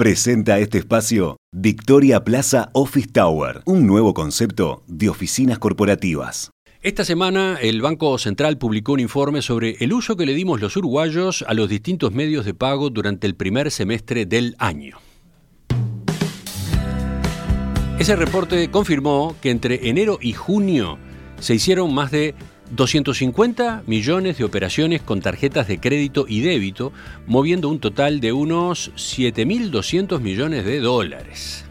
Presenta este espacio Victoria Plaza Office Tower, un nuevo concepto de oficinas corporativas. Esta semana el Banco Central publicó un informe sobre el uso que le dimos los uruguayos a los distintos medios de pago durante el primer semestre del año. Ese reporte confirmó que entre enero y junio se hicieron más de 250 millones de operaciones con tarjetas de crédito y débito, moviendo un total de unos 7.200 millones de dólares.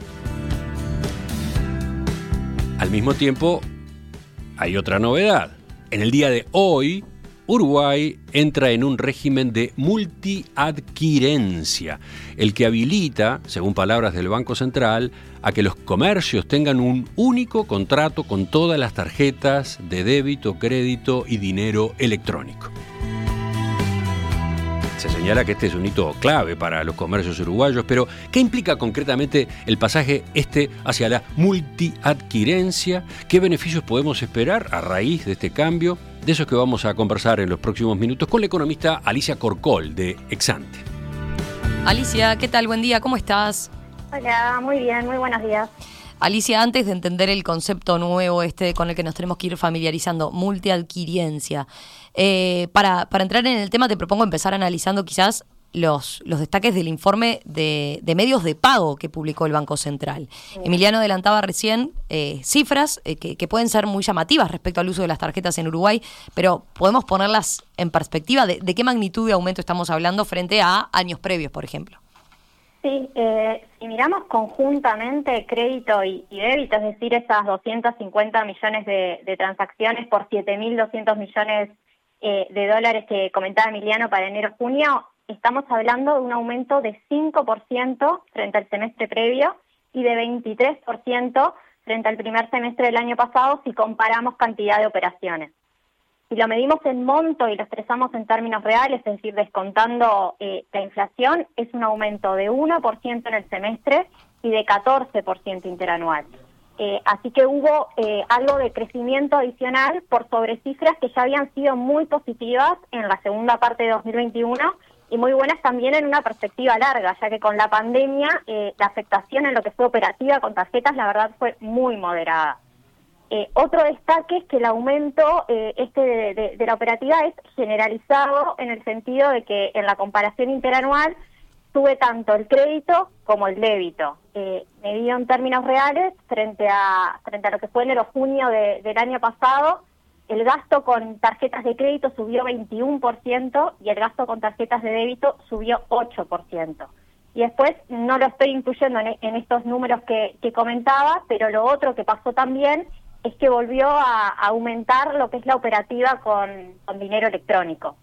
Al mismo tiempo, hay otra novedad. En el día de hoy, Uruguay entra en un régimen de multiadquirencia, el que habilita, según palabras del Banco Central, a que los comercios tengan un único contrato con todas las tarjetas de débito, crédito y dinero electrónico. Se señala que este es un hito clave para los comercios uruguayos, pero ¿qué implica concretamente el pasaje este hacia la multiadquirencia? ¿Qué beneficios podemos esperar a raíz de este cambio? De eso es que vamos a conversar en los próximos minutos con la economista Alicia Corcol de Exante. Alicia, ¿qué tal? Buen día, ¿cómo estás? Hola, muy bien, muy buenos días. Alicia, antes de entender el concepto nuevo este con el que nos tenemos que ir familiarizando, multiadquiriencia, eh, para, para entrar en el tema te propongo empezar analizando quizás los, los destaques del informe de, medios de pago que publicó el Banco Central. Emiliano adelantaba recién eh, cifras eh, que, pueden ser muy llamativas respecto al uso de las tarjetas en Uruguay, pero podemos ponerlas en perspectiva de, de qué magnitud de aumento estamos hablando frente a años previos, por ejemplo. Sí, eh, si miramos conjuntamente crédito y, débito, es decir, esas 250 millones de, transacciones por 7.200 millones eh, de dólares que comentaba Emiliano para enero-junio, estamos hablando de un aumento de 5% frente al semestre previo y de 23% frente al primer semestre del año pasado si comparamos cantidad de operaciones. Si lo medimos en monto y lo expresamos en términos reales, es decir, descontando eh, la inflación, es un aumento de 1% en el semestre y de 14% interanual. Eh, así que hubo eh, algo de crecimiento adicional por sobre cifras que ya habían sido muy positivas en la segunda parte de 2021 y muy buenas también en una perspectiva larga, ya que con la pandemia la afectación en lo que fue operativa con tarjetas, la verdad, fue muy moderada. Eh, otro destaque es que el aumento eh, este de, la operativa es generalizado en el sentido de que en la comparación interanual sube tanto el crédito como el débito. Eh, medido en términos reales, frente a, frente a lo que fue enero junio del año pasado, el gasto con tarjetas de crédito subió 21% y el gasto con tarjetas de débito subió 8%. Y después, no lo estoy incluyendo en, estos números que, comentaba, pero lo otro que pasó también es que volvió a, aumentar lo que es la operativa con, dinero electrónico.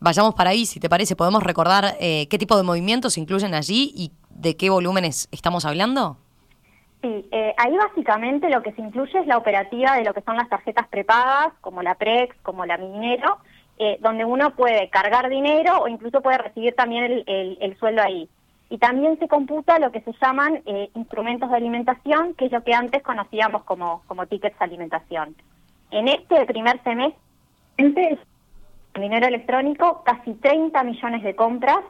Vayamos para ahí, si te parece, ¿podemos recordar eh, qué tipo de movimientos incluyen allí y de qué volúmenes estamos hablando? Sí, eh, ahí básicamente lo que se incluye es la operativa de lo que son las tarjetas prepagas, como la Prex, como la Minero, eh, donde uno puede cargar dinero o incluso puede recibir también el sueldo ahí. Y también se computa lo que se llaman eh, instrumentos de alimentación, que es lo que antes conocíamos como, como tickets de alimentación. En este primer semestre, dinero electrónico, casi 30 millones de compras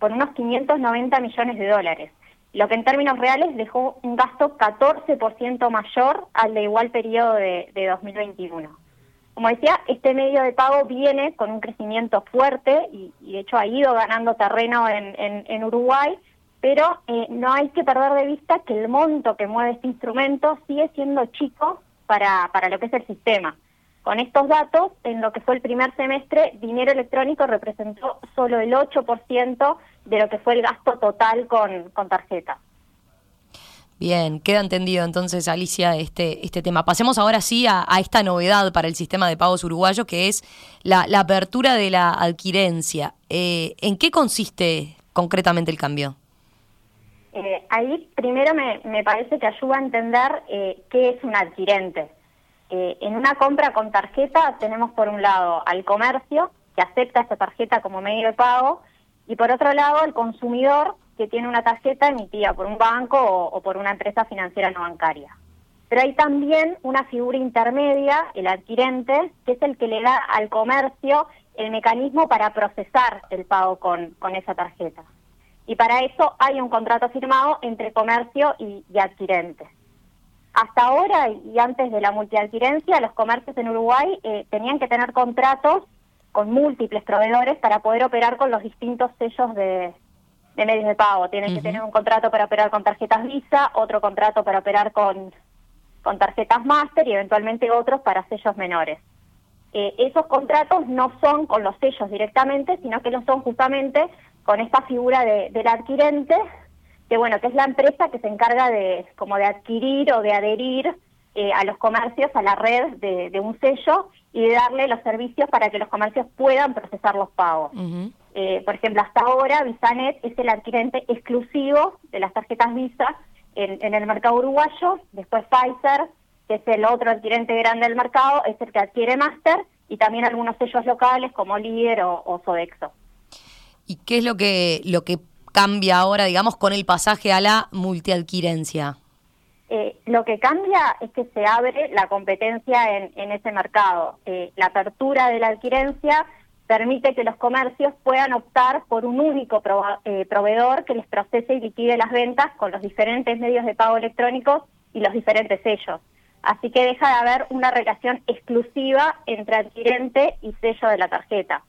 por unos 590 millones de dólares, lo que en términos reales dejó un gasto 14% mayor al de igual periodo de, 2021. Como decía, este medio de pago viene con un crecimiento fuerte y, de hecho ha ido ganando terreno en, en Uruguay, pero eh, no hay que perder de vista que el monto que mueve este instrumento sigue siendo chico para, para lo que es el sistema. Con estos datos, en lo que fue el primer semestre, dinero electrónico representó solo el 8% de lo que fue el gasto total con, con tarjeta. Bien, queda entendido entonces, Alicia, este, este tema. Pasemos ahora sí a, esta novedad para el sistema de pagos uruguayo, que es la, apertura de la adquirencia. Eh, ¿En qué consiste concretamente el cambio? Eh, ahí primero me, me, parece que ayuda a entender eh, qué es un adquirente. Eh, en una compra con tarjeta tenemos por un lado al comercio, que acepta esa tarjeta como medio de pago, y por otro lado al consumidor, que tiene una tarjeta emitida por un banco o, por una empresa financiera no bancaria. Pero hay también una figura intermedia, el adquirente, que es el que le da al comercio el mecanismo para procesar el pago con, con esa tarjeta. Y para eso hay un contrato firmado entre comercio y, adquirente. Hasta ahora y antes de la multiadquirencia, los comercios en Uruguay eh, tenían que tener contratos con múltiples proveedores para poder operar con los distintos sellos de, medios de pago. Tienen que tener un contrato para operar con tarjetas Visa, otro contrato para operar con, con tarjetas Master y eventualmente otros para sellos menores. Eh, esos contratos no son con los sellos directamente, sino que lo son justamente con esta figura de, del adquirente, que bueno, que es la empresa que se encarga de como de adquirir o de adherir eh, a los comercios a la red de, un sello y de darle los servicios para que los comercios puedan procesar los pagos. Eh, por ejemplo, hasta ahora VisaNet es el adquirente exclusivo de las tarjetas Visa en, el mercado uruguayo, después Pfizer, que es el otro adquirente grande del mercado, es el que adquiere Master y también algunos sellos locales como Líder o, o Sodexo. ¿Y qué es lo que, lo que cambia ahora, digamos, con el pasaje a la multiadquirencia? Eh, lo que cambia es que se abre la competencia en, ese mercado. Eh, la apertura de la adquirencia permite que los comercios puedan optar por un único eh, proveedor que les procese y liquide las ventas con los diferentes medios de pago electrónicos y los diferentes sellos. Así que deja de haber una relación exclusiva entre adquirente y sello de la tarjeta.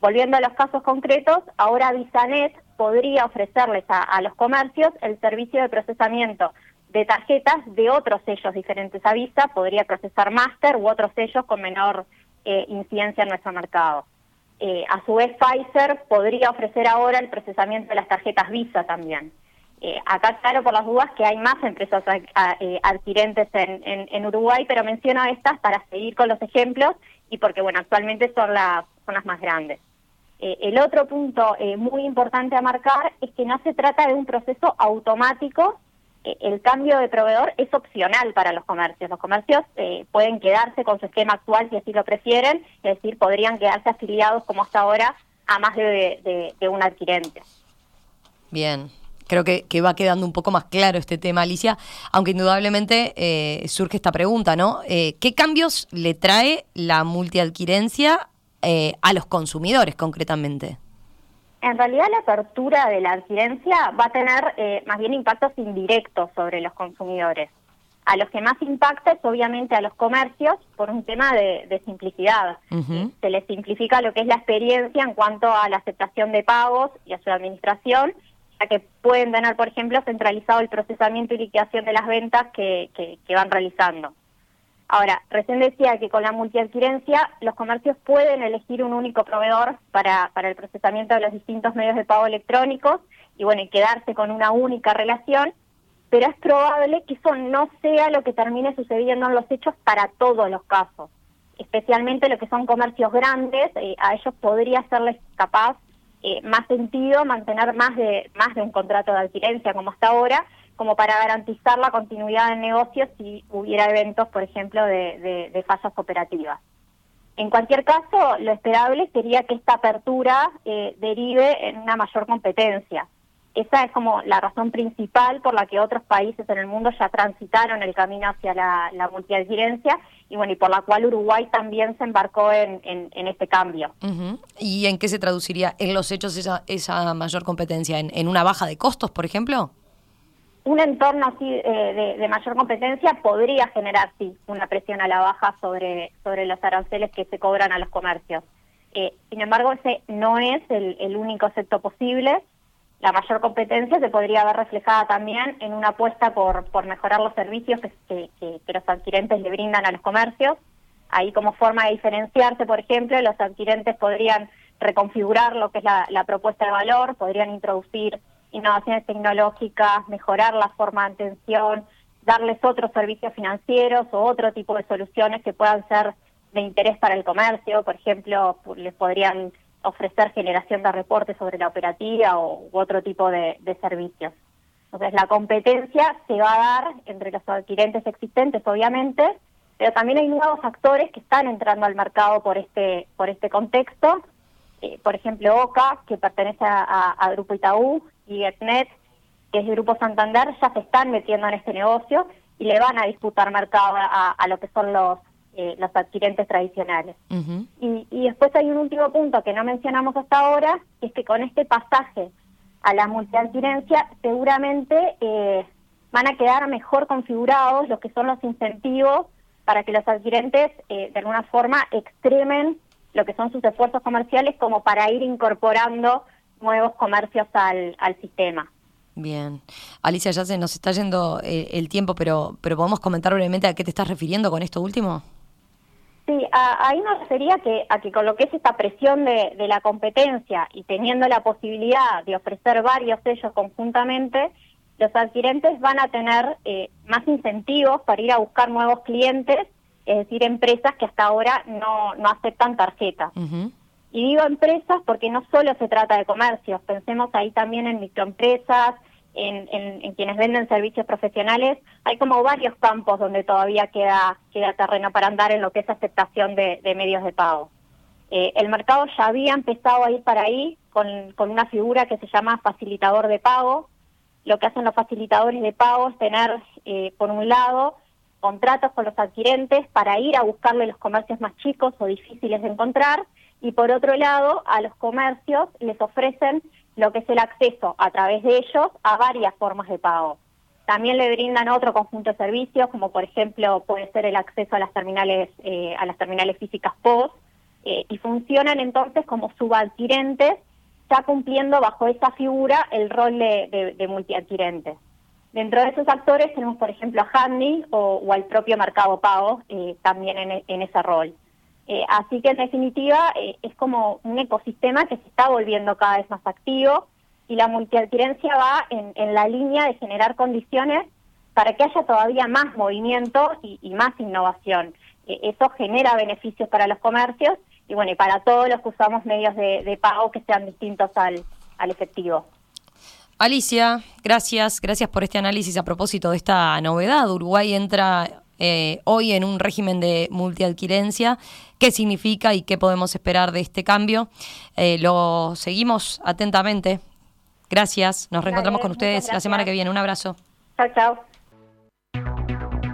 Volviendo a los casos concretos, ahora VisaNet podría ofrecerles a, los comercios el servicio de procesamiento de tarjetas de otros sellos diferentes a Visa, podría procesar Master u otros sellos con menor eh, incidencia en nuestro mercado. Eh, a su vez, Pfizer podría ofrecer ahora el procesamiento de las tarjetas Visa también. Eh, acá, claro, por las dudas, que hay más empresas adquirentes en, en, Uruguay, pero menciono estas para seguir con los ejemplos y porque, bueno, actualmente son las, son las más grandes. Eh, el otro punto eh, muy importante a marcar es que no se trata de un proceso automático. Eh, el cambio de proveedor es opcional para los comercios. Los comercios pueden quedarse con su esquema actual si así lo prefieren, es decir, podrían quedarse afiliados como hasta ahora a más de, un adquirente. Bien, creo que, va quedando un poco más claro este tema, Alicia, aunque indudablemente surge esta pregunta, ¿no? ¿Qué cambios le trae la multiadquirencia eh, a los consumidores concretamente? En realidad la apertura de la adquirencia va a tener eh, más bien impactos indirectos sobre los consumidores. A los que más impacta es obviamente a los comercios por un tema de, simplicidad. Se les simplifica lo que es la experiencia en cuanto a la aceptación de pagos y a su administración, ya que pueden tener, por ejemplo, centralizado el procesamiento y liquidación de las ventas que van realizando. Ahora, recién decía que con la multiadquirencia los comercios pueden elegir un único proveedor para, para el procesamiento de los distintos medios de pago electrónicos y bueno, y quedarse con una única relación, pero es probable que eso no sea lo que termine sucediendo en los hechos para todos los casos, especialmente lo que son comercios grandes, eh, a ellos podría serles capaz eh, más sentido mantener más de, más de un contrato de adquirencia como hasta ahora, como para garantizar la continuidad del negocio si hubiera eventos, por ejemplo, de, de, fallas operativas. En cualquier caso, lo esperable sería que esta apertura eh, derive en una mayor competencia. Esa es como la razón principal por la que otros países en el mundo ya transitaron el camino hacia la, la y bueno y por la cual Uruguay también se embarcó en, en, este cambio. ¿Y en qué se traduciría en los hechos esa, mayor competencia? ¿En, ¿En una baja de costos, por ejemplo? Un entorno así eh, de, mayor competencia podría generar, sí, una presión a la baja sobre, sobre los aranceles que se cobran a los comercios. Eh, sin embargo, ese no es el, único efecto posible. La mayor competencia se podría ver reflejada también en una apuesta por, por mejorar los servicios que, que, los adquirentes le brindan a los comercios. Ahí como forma de diferenciarse, por ejemplo, los adquirentes podrían reconfigurar lo que es la propuesta de valor, podrían introducir innovaciones tecnológicas, mejorar la forma de atención, darles otros servicios financieros o otro tipo de soluciones que puedan ser de interés para el comercio. Por ejemplo, les podrían ofrecer generación de reportes sobre la operativa o u otro tipo de, servicios. Entonces, la competencia se va a dar entre los adquirentes existentes, obviamente, pero también hay nuevos actores que están entrando al mercado por este, por este contexto. Eh, por ejemplo, OCA, que pertenece a, a Grupo Itaú, y Etnet, que es el Grupo Santander, ya se están metiendo en este negocio y le van a disputar mercado a, lo que son los eh, los adquirentes tradicionales. y, y, después hay un último punto que no mencionamos hasta ahora, que es que con este pasaje a la multiadquirencia, seguramente eh, van a quedar mejor configurados los que son los incentivos para que los adquirentes eh, de alguna forma extremen lo que son sus esfuerzos comerciales como para ir incorporando nuevos comercios al, sistema. Bien. Alicia, ya se nos está yendo eh, el tiempo, pero, pero ¿podemos comentar brevemente a qué te estás refiriendo con esto último? Sí, ahí nos refería que, a que con lo que es esta presión de, de la competencia y teniendo la posibilidad de ofrecer varios sellos conjuntamente, los adquirentes van a tener eh, más incentivos para ir a buscar nuevos clientes, es decir, empresas que hasta ahora no, no aceptan tarjeta. Y digo empresas porque no solo se trata de comercios, pensemos ahí también en microempresas, en, en, quienes venden servicios profesionales, hay como varios campos donde todavía queda, queda terreno para andar en lo que es aceptación de, medios de pago. Eh, el mercado ya había empezado a ir para ahí con, con una figura que se llama facilitador de pago, lo que hacen los facilitadores de pago es tener, eh, por un lado, contratos con los adquirentes para ir a buscarle los comercios más chicos o difíciles de encontrar, y por otro lado, a los comercios les ofrecen lo que es el acceso a través de ellos a varias formas de pago. También le brindan otro conjunto de servicios, como por ejemplo puede ser el acceso a las terminales, eh, a las terminales físicas POS, eh, y funcionan entonces como subadquirentes está cumpliendo bajo esa figura el rol de, de, multiadquirente. Dentro de esos actores tenemos, por ejemplo, a Handy o, al propio Mercado Pago eh, también en, ese rol. Eh, así que, en definitiva, eh, es como un ecosistema que se está volviendo cada vez más activo y la multiadquirencia va en, la línea de generar condiciones para que haya todavía más movimiento y, más innovación. eso genera beneficios para los comercios y bueno, y para todos los que usamos medios de, pago que sean distintos al efectivo. Alicia, gracias, gracias por este análisis a propósito de esta novedad. Uruguay entra eh, hoy en un régimen de multiadquirencia. ¿Qué significa y qué podemos esperar de este cambio? Eh, lo seguimos atentamente. Gracias, nos reencontramos con ustedes la semana que viene. Un abrazo. Chao, chao.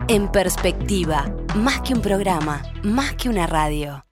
En perspectiva, más que un programa, más que una radio.